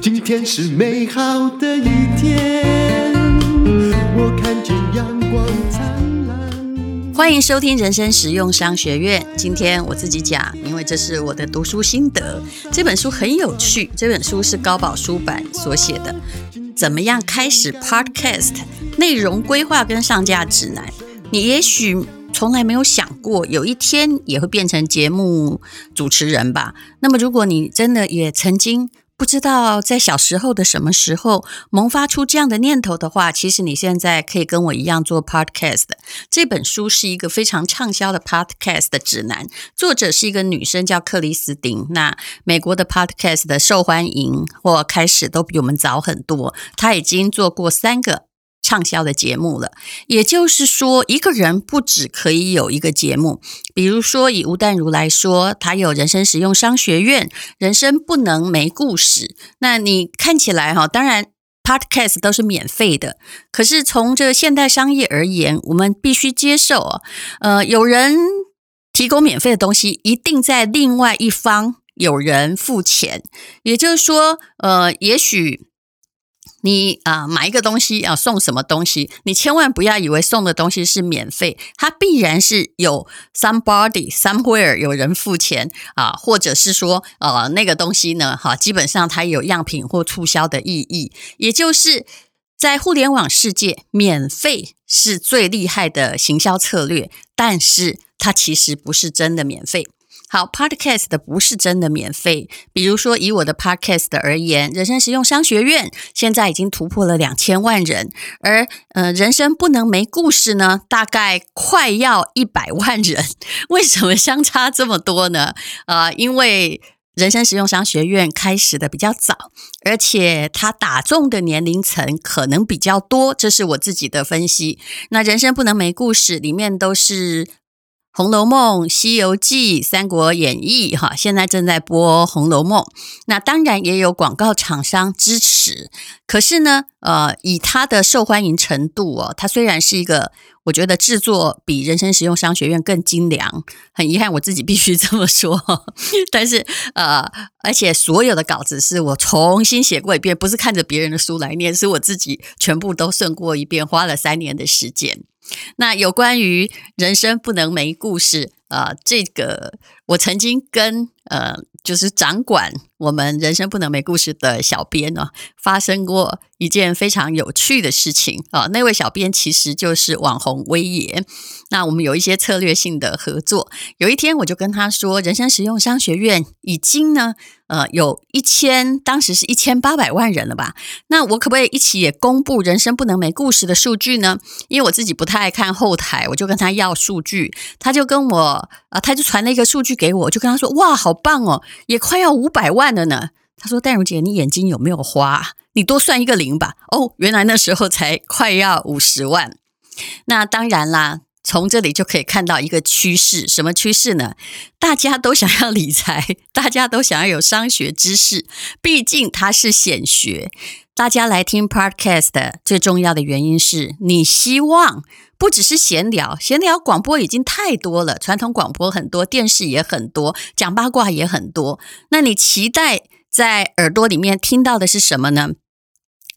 今天是美好的一天，我看见阳光灿烂。欢迎收听人生实用商学院。今天我自己讲，因为这是我的读书心得。这本书很有趣，这本书是高宝书版所写的。怎么样开始 Podcast 内容规划跟上架指南？你也许从来没有想过，有一天也会变成节目主持人吧？那么，如果你真的也曾经不知道在小时候的什么时候萌发出这样的念头的话，其实你现在可以跟我一样做 Podcast。这本书是一个非常畅销的 Podcast 的指南，作者是一个女生叫克里斯汀。那美国的 Podcast 的受欢迎或开始都比我们早很多，她已经做过三个。畅销的节目了，也就是说，一个人不只可以有一个节目。比如说，以吴淡如来说，他有人生实用商学院，人生不能没故事。那你看起来哈，当然 Podcast 都是免费的，可是从这现代商业而言，我们必须接受，呃，有人提供免费的东西，一定在另外一方有人付钱。也就是说，呃，也许。你啊、买一个东西要送什么东西？你千万不要以为送的东西是免费，它必然是有 somebody somewhere 有人付钱啊，或者是说呃那个东西呢，哈，基本上它有样品或促销的意义，也就是在互联网世界，免费是最厉害的行销策略，但是它其实不是真的免费。好，Podcast 的不是真的免费。比如说，以我的 Podcast 而言，人生实用商学院现在已经突破了两千万人，而呃，人生不能没故事呢，大概快要一百万人。为什么相差这么多呢？呃，因为人生实用商学院开始的比较早，而且它打中的年龄层可能比较多，这是我自己的分析。那人生不能没故事里面都是。《红楼梦》《西游记》《三国演义》哈，现在正在播《红楼梦》，那当然也有广告厂商支持。可是呢，呃，以它的受欢迎程度哦，它虽然是一个，我觉得制作比人生实用商学院更精良。很遗憾，我自己必须 这么说。但是呃，而且所有的稿子是我重新写过一遍，不是看着别人的书来念，是我自己全部都顺过一遍，花了三年的时间。那有关于人生不能没故事啊，这个我曾经跟呃，就是掌管我们人生不能没故事的小编呢，发生过一件非常有趣的事情啊。那位小编其实就是网红威爷，那我们有一些策略性的合作。有一天我就跟他说，人生实用商学院已经呢。呃，有一千，当时是一千八百万人了吧？那我可不可以一起也公布人生不能没故事的数据呢？因为我自己不太爱看后台，我就跟他要数据，他就跟我啊、呃，他就传了一个数据给我，就跟他说：“哇，好棒哦，也快要五百万了呢。”他说：“戴如姐，你眼睛有没有花？你多算一个零吧。”哦，原来那时候才快要五十万。那当然啦。从这里就可以看到一个趋势，什么趋势呢？大家都想要理财，大家都想要有商学知识，毕竟它是显学。大家来听 Podcast 最重要的原因是你希望不只是闲聊，闲聊广播已经太多了，传统广播很多，电视也很多，讲八卦也很多。那你期待在耳朵里面听到的是什么呢？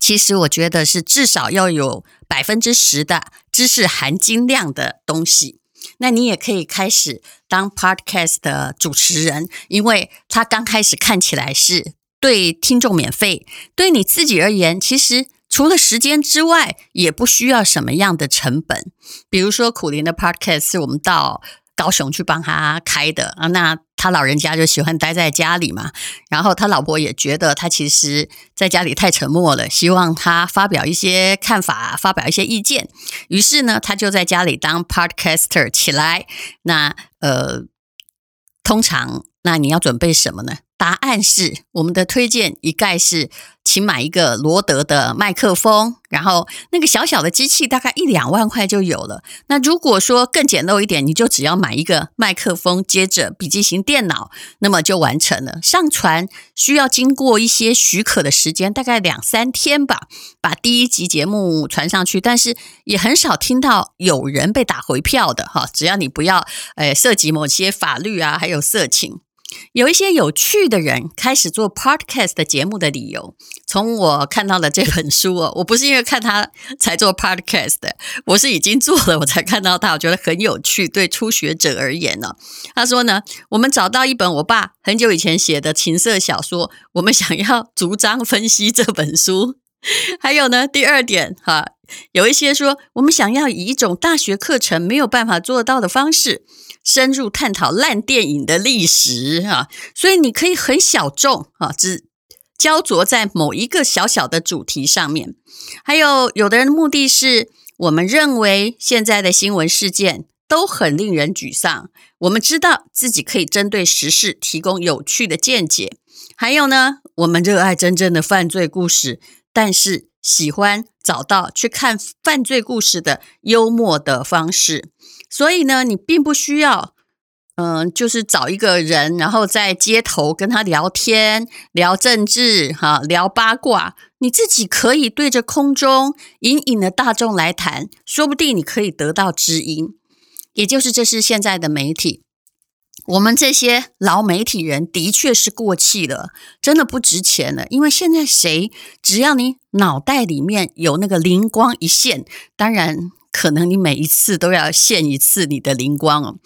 其实我觉得是至少要有百分之十的知识含金量的东西。那你也可以开始当 podcast 的主持人，因为他刚开始看起来是对听众免费，对你自己而言，其实除了时间之外，也不需要什么样的成本。比如说苦苓的 podcast 是我们到高雄去帮他开的啊，那。他老人家就喜欢待在家里嘛，然后他老婆也觉得他其实在家里太沉默了，希望他发表一些看法，发表一些意见。于是呢，他就在家里当 podcaster 起来。那呃，通常那你要准备什么呢？答案是我们的推荐一概是，请买一个罗德的麦克风，然后那个小小的机器大概一两万块就有了。那如果说更简陋一点，你就只要买一个麦克风，接着笔记型电脑，那么就完成了。上传需要经过一些许可的时间，大概两三天吧，把第一集节目传上去。但是也很少听到有人被打回票的哈，只要你不要诶涉及某些法律啊，还有色情。有一些有趣的人开始做 podcast 的节目的理由，从我看到的这本书哦，我不是因为看他才做 podcast 的，我是已经做了我才看到他，我觉得很有趣。对初学者而言呢，他说呢，我们找到一本我爸很久以前写的情色小说，我们想要 逐章分析这本书。还有呢，第二点哈，有一些说我们想要以一种大学课程没有办法做到的方式。深入探讨烂电影的历史啊，所以你可以很小众啊，只焦灼在某一个小小的主题上面。还有有的人的目的是，我们认为现在的新闻事件都很令人沮丧，我们知道自己可以针对时事提供有趣的见解。还有呢，我们热爱真正的犯罪故事，但是喜欢找到去看犯罪故事的幽默的方式。所以呢，你并不需要，嗯、就是找一个人，然后在街头跟他聊天，聊政治，哈，聊八卦。你自己可以对着空中隐隐的大众来谈，说不定你可以得到知音。也就是，这是现在的媒体。我们这些老媒体人的确是过气了，真的不值钱了。因为现在谁，只要你脑袋里面有那个灵光一现，当然。可能你每一次都要现一次你的灵光哦，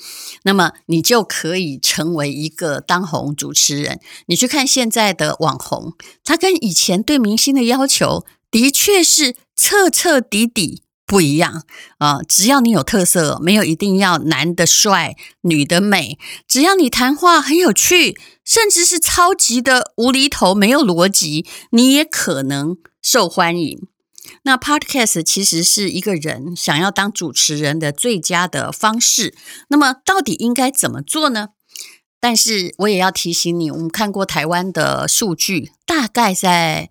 那么你就可以成为一个当红主持人。你去看现在的网红，他跟以前对明星的要求的确是彻彻底底不一样啊！只要你有特色，没有一定要男的帅、女的美，只要你谈话很有趣，甚至是超级的无厘头、没有逻辑，你也可能受欢迎。那 Podcast 其实是一个人想要当主持人的最佳的方式。那么到底应该怎么做呢？但是我也要提醒你，我们看过台湾的数据，大概在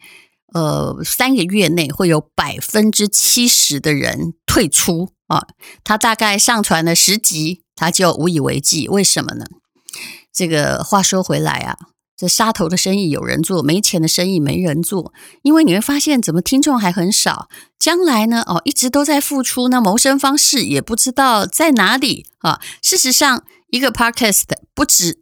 呃三个月内会有百分之七十的人退出啊。他大概上传了十集，他就无以为继。为什么呢？这个话说回来啊。这杀头的生意有人做，没钱的生意没人做。因为你会发现，怎么听众还很少？将来呢？哦，一直都在付出，那谋生方式也不知道在哪里啊。事实上，一个 podcast 不止，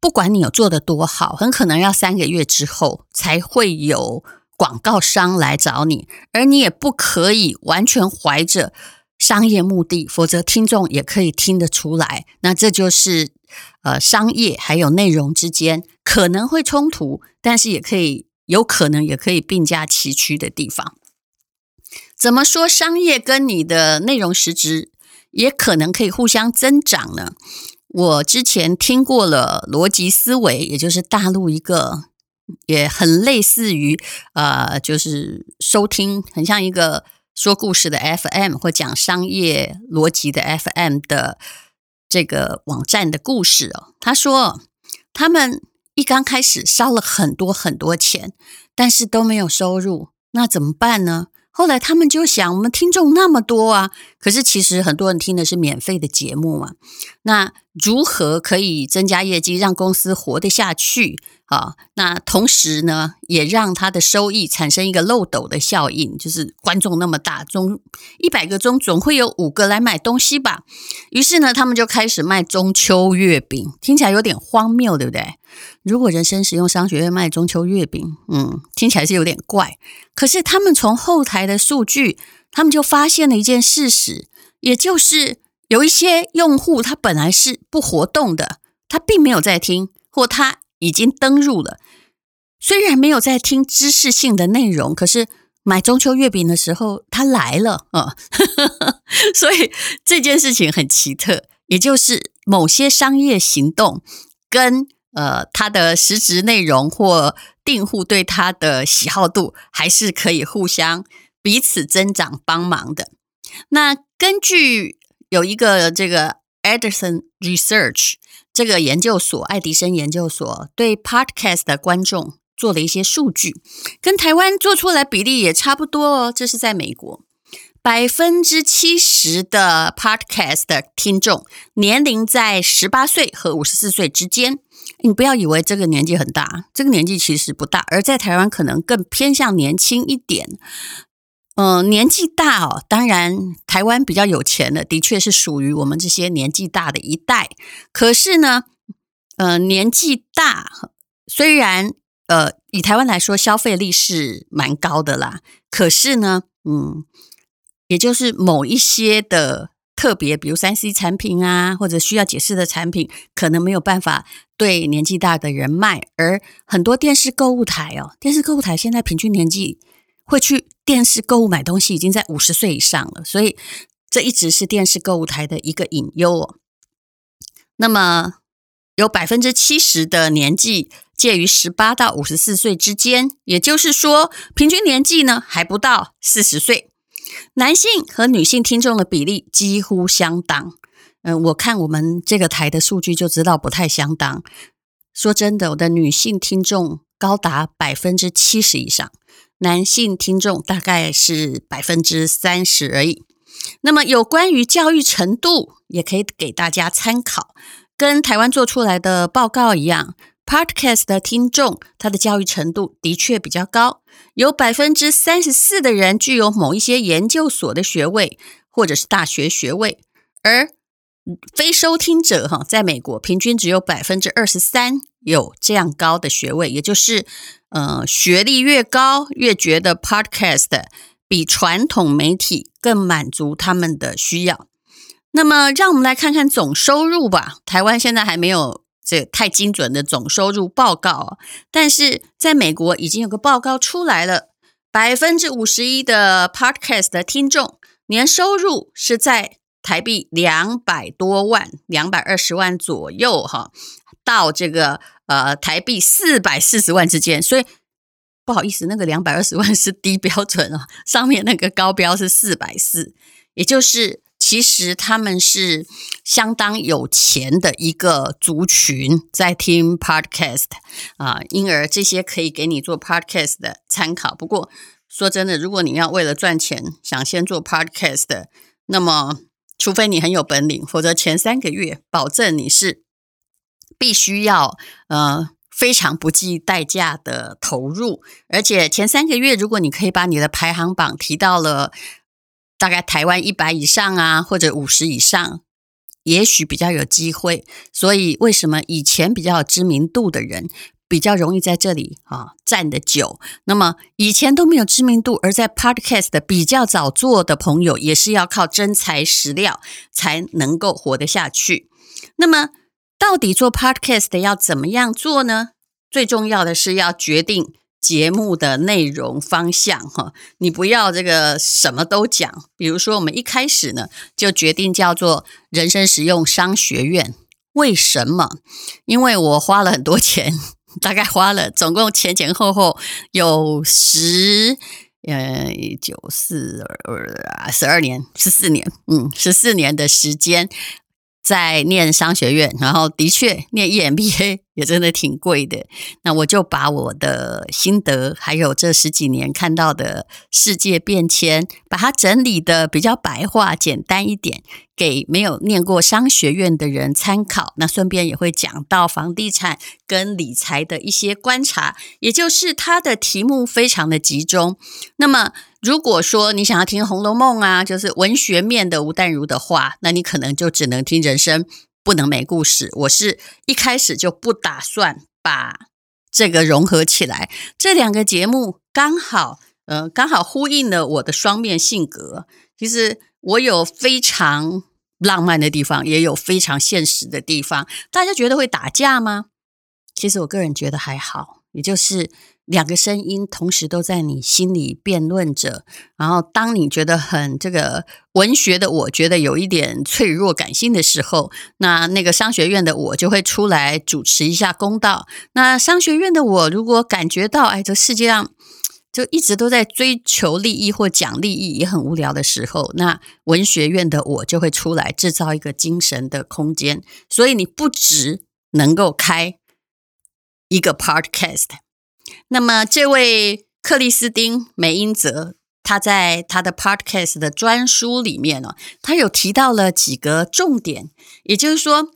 不管你有做得多好，很可能要三个月之后才会有广告商来找你，而你也不可以完全怀着商业目的，否则听众也可以听得出来。那这就是呃，商业还有内容之间。可能会冲突，但是也可以有可能也可以并驾齐驱的地方。怎么说商业跟你的内容实质也可能可以互相增长呢？我之前听过了逻辑思维，也就是大陆一个也很类似于呃，就是收听很像一个说故事的 FM 或讲商业逻辑的 FM 的这个网站的故事哦。他说他们。一刚开始烧了很多很多钱，但是都没有收入，那怎么办呢？后来他们就想，我们听众那么多啊，可是其实很多人听的是免费的节目嘛，那如何可以增加业绩，让公司活得下去？啊，那同时呢，也让他的收益产生一个漏斗的效应，就是观众那么大，中一百个中总会有五个来买东西吧。于是呢，他们就开始卖中秋月饼，听起来有点荒谬，对不对？如果人生使用商学院卖中秋月饼，嗯，听起来是有点怪。可是他们从后台的数据，他们就发现了一件事实，也就是有一些用户他本来是不活动的，他并没有在听，或他。已经登入了，虽然没有在听知识性的内容，可是买中秋月饼的时候他来了啊，哦、所以这件事情很奇特，也就是某些商业行动跟呃它的实质内容或订户对它的喜好度还是可以互相彼此增长帮忙的。那根据有一个这个 Edison Research 这个研究所，爱迪生研究所对 Podcast 的观众做了一些数据，跟台湾做出来比例也差不多哦。这是在美国，百分之七十的 Podcast 的听众年龄在十八岁和五十四岁之间。你不要以为这个年纪很大，这个年纪其实不大，而在台湾可能更偏向年轻一点。嗯、年纪大哦，当然台湾比较有钱的，的确是属于我们这些年纪大的一代。可是呢，呃，年纪大虽然呃以台湾来说消费力是蛮高的啦，可是呢，嗯，也就是某一些的特别，比如三 C 产品啊，或者需要解释的产品，可能没有办法对年纪大的人卖。而很多电视购物台哦，电视购物台现在平均年纪。会去电视购物买东西，已经在五十岁以上了，所以这一直是电视购物台的一个隐忧哦。那么有百分之七十的年纪介于十八到五十四岁之间，也就是说，平均年纪呢还不到四十岁。男性和女性听众的比例几乎相当。嗯、我看我们这个台的数据就知道不太相当。说真的，我的女性听众高达百分之七十以上。男性听众大概是百分之三十而已。那么有关于教育程度，也可以给大家参考。跟台湾做出来的报告一样，Podcast 的听众他的教育程度的确比较高，有百分之三十四的人具有某一些研究所的学位或者是大学学位，而非收听者哈，在美国平均只有百分之二十三有这样高的学位，也就是。呃，学历越高，越觉得 Podcast 比传统媒体更满足他们的需要。那么，让我们来看看总收入吧。台湾现在还没有这太精准的总收入报告，但是在美国已经有个报告出来了，百分之五十一的 Podcast 的听众年收入是在台币两百多万，两百二十万左右，哈，到这个。呃，台币四百四十万之间，所以不好意思，那个两百二十万是低标准哦，上面那个高标是四百四，也就是其实他们是相当有钱的一个族群在听 podcast 啊，因而这些可以给你做 podcast 的参考。不过说真的，如果你要为了赚钱想先做 podcast，那么除非你很有本领，否则前三个月保证你是。必须要呃非常不计代价的投入，而且前三个月，如果你可以把你的排行榜提到了大概台湾一百以上啊，或者五十以上，也许比较有机会。所以为什么以前比较有知名度的人比较容易在这里啊站得久？那么以前都没有知名度，而在 Podcast 比较早做的朋友，也是要靠真材实料才能够活得下去。那么。到底做 Podcast 要怎么样做呢？最重要的是要决定节目的内容方向哈，你不要这个什么都讲。比如说，我们一开始呢就决定叫做人生实用商学院。为什么？因为我花了很多钱，大概花了总共前前后后有十呃九四二十二年十四年，嗯，十四年的时间。在念商学院，然后的确念 EMBA 也真的挺贵的。那我就把我的心得，还有这十几年看到的世界变迁，把它整理的比较白话、简单一点，给没有念过商学院的人参考。那顺便也会讲到房地产跟理财的一些观察，也就是它的题目非常的集中。那么。如果说你想要听《红楼梦》啊，就是文学面的吴淡如的话，那你可能就只能听《人生不能没故事》。我是一开始就不打算把这个融合起来，这两个节目刚好，呃，刚好呼应了我的双面性格。其实我有非常浪漫的地方，也有非常现实的地方。大家觉得会打架吗？其实我个人觉得还好，也就是。两个声音同时都在你心里辩论着，然后当你觉得很这个文学的我觉得有一点脆弱感性的时候，那那个商学院的我就会出来主持一下公道。那商学院的我如果感觉到，哎，这世界上就一直都在追求利益或讲利益，也很无聊的时候，那文学院的我就会出来制造一个精神的空间。所以你不只能够开一个 podcast。那么这位克里斯汀梅因泽，他在他的 podcast 的专书里面呢，他有提到了几个重点，也就是说，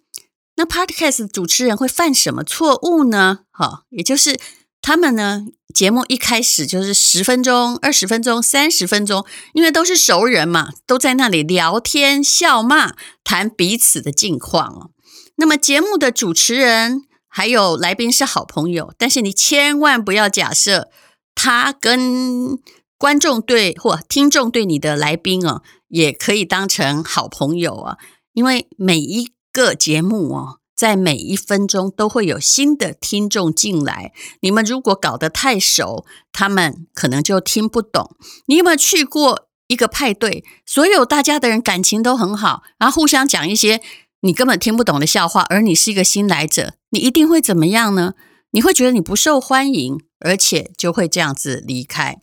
那 podcast 主持人会犯什么错误呢？哈，也就是他们呢。节目一开始就是十分钟、二十分钟、三十分钟，因为都是熟人嘛，都在那里聊天、笑骂、谈彼此的近况哦。那么节目的主持人还有来宾是好朋友，但是你千万不要假设他跟观众对或听众对你的来宾哦，也可以当成好朋友啊，因为每一个节目哦。在每一分钟都会有新的听众进来，你们如果搞得太熟，他们可能就听不懂。你有没有去过一个派对，所有大家的人感情都很好，然后互相讲一些你根本听不懂的笑话，而你是一个新来者，你一定会怎么样呢？你会觉得你不受欢迎，而且就会这样子离开。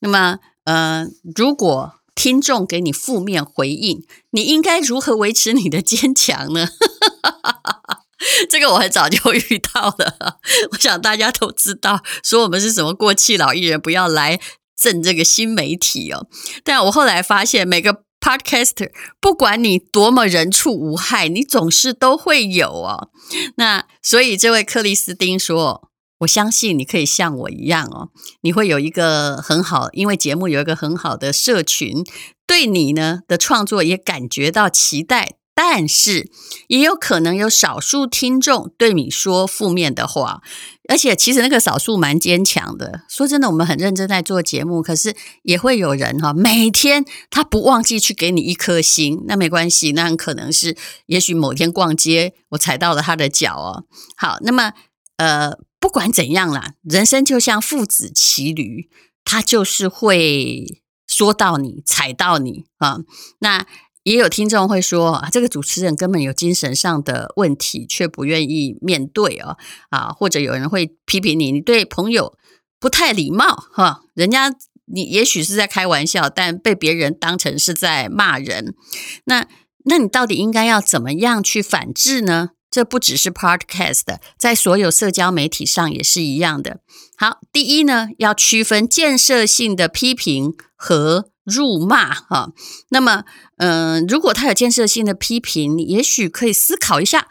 那么，呃，如果听众给你负面回应，你应该如何维持你的坚强呢？这个我很早就遇到了，我想大家都知道，说我们是什么过气老艺人，不要来蹭这个新媒体哦。但我后来发现，每个 podcaster，不管你多么人畜无害，你总是都会有哦。那所以这位克里斯汀说，我相信你可以像我一样哦，你会有一个很好，因为节目有一个很好的社群，对你呢的创作也感觉到期待。但是也有可能有少数听众对你说负面的话，而且其实那个少数蛮坚强的。说真的，我们很认真在做节目，可是也会有人哈，每天他不忘记去给你一颗心，那没关系，那很可能是也许某天逛街我踩到了他的脚哦。好，那么呃，不管怎样啦，人生就像父子骑驴，他就是会说到你，踩到你啊，那。也有听众会说，这个主持人根本有精神上的问题，却不愿意面对哦，啊，或者有人会批评你，你对朋友不太礼貌，哈，人家你也许是在开玩笑，但被别人当成是在骂人，那那你到底应该要怎么样去反制呢？这不只是 Podcast，在所有社交媒体上也是一样的。好，第一呢，要区分建设性的批评和。辱骂哈，那么，嗯、如果他有建设性的批评，也许可以思考一下，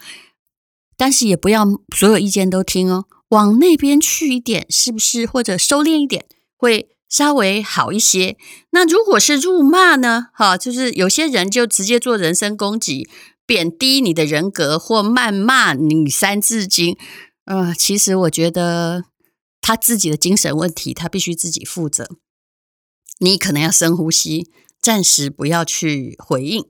但是也不要所有意见都听哦，往那边去一点，是不是？或者收敛一点，会稍微好一些。那如果是辱骂呢？哈，就是有些人就直接做人身攻击，贬低你的人格或谩骂你三字经，呃，其实我觉得他自己的精神问题，他必须自己负责。你可能要深呼吸，暂时不要去回应。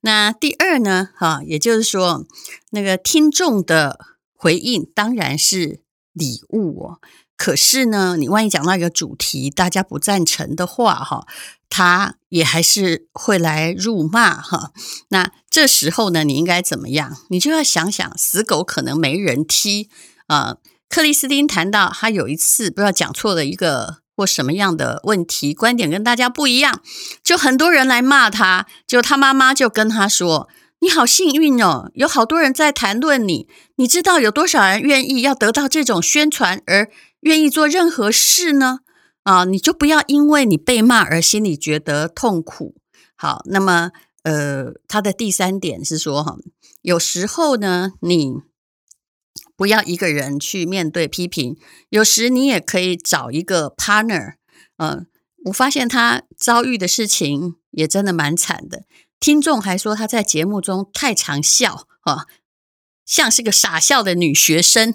那第二呢？哈，也就是说，那个听众的回应当然是礼物哦。可是呢，你万一讲到一个主题，大家不赞成的话，哈，他也还是会来辱骂哈。那这时候呢，你应该怎么样？你就要想想，死狗可能没人踢啊，克里斯汀谈到，他有一次不知道讲错了一个。或什么样的问题，观点跟大家不一样，就很多人来骂他，就他妈妈就跟他说：“你好幸运哦，有好多人在谈论你，你知道有多少人愿意要得到这种宣传而愿意做任何事呢？啊，你就不要因为你被骂而心里觉得痛苦。好，那么呃，他的第三点是说哈，有时候呢，你。不要一个人去面对批评，有时你也可以找一个 partner。嗯，我发现他遭遇的事情也真的蛮惨的。听众还说他在节目中太常笑，啊，像是个傻笑的女学生，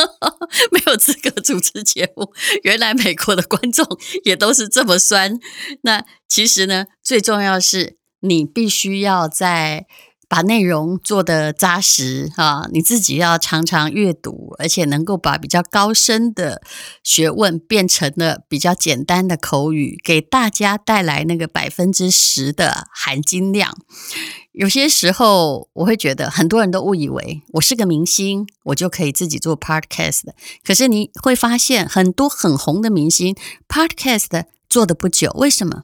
没有资格主持节目。原来美国的观众也都是这么酸。那其实呢，最重要是你必须要在把内容做得扎实啊，你自己要常常阅读，而且能够把比较高深的学问变成了比较简单的口语，给大家带来那个百分之十的含金量。有些时候，我会觉得很多人都误以为我是个明星，我就可以自己做 podcast。可是你会发现，很多很红的明星 podcast 做得不久，为什么？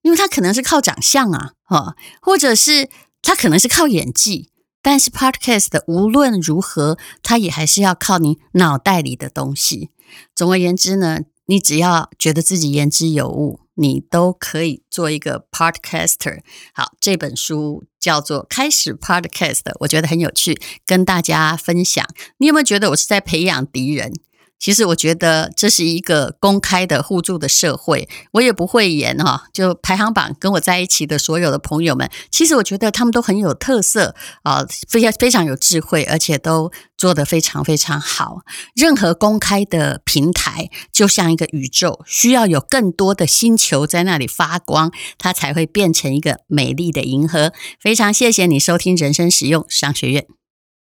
因为他可能是靠长相啊，哈，或者是。他可能是靠演技，但是 Podcast 无论如何，他也还是要靠你脑袋里的东西。总而言之呢，你只要觉得自己言之有物，你都可以做一个 Podcaster。好，这本书叫做《开始 Podcast》，我觉得很有趣，跟大家分享。你有没有觉得我是在培养敌人？其实我觉得这是一个公开的互助的社会，我也不会演哈。就排行榜跟我在一起的所有的朋友们，其实我觉得他们都很有特色啊，非常非常有智慧，而且都做得非常非常好。任何公开的平台就像一个宇宙，需要有更多的星球在那里发光，它才会变成一个美丽的银河。非常谢谢你收听人生实用商学院。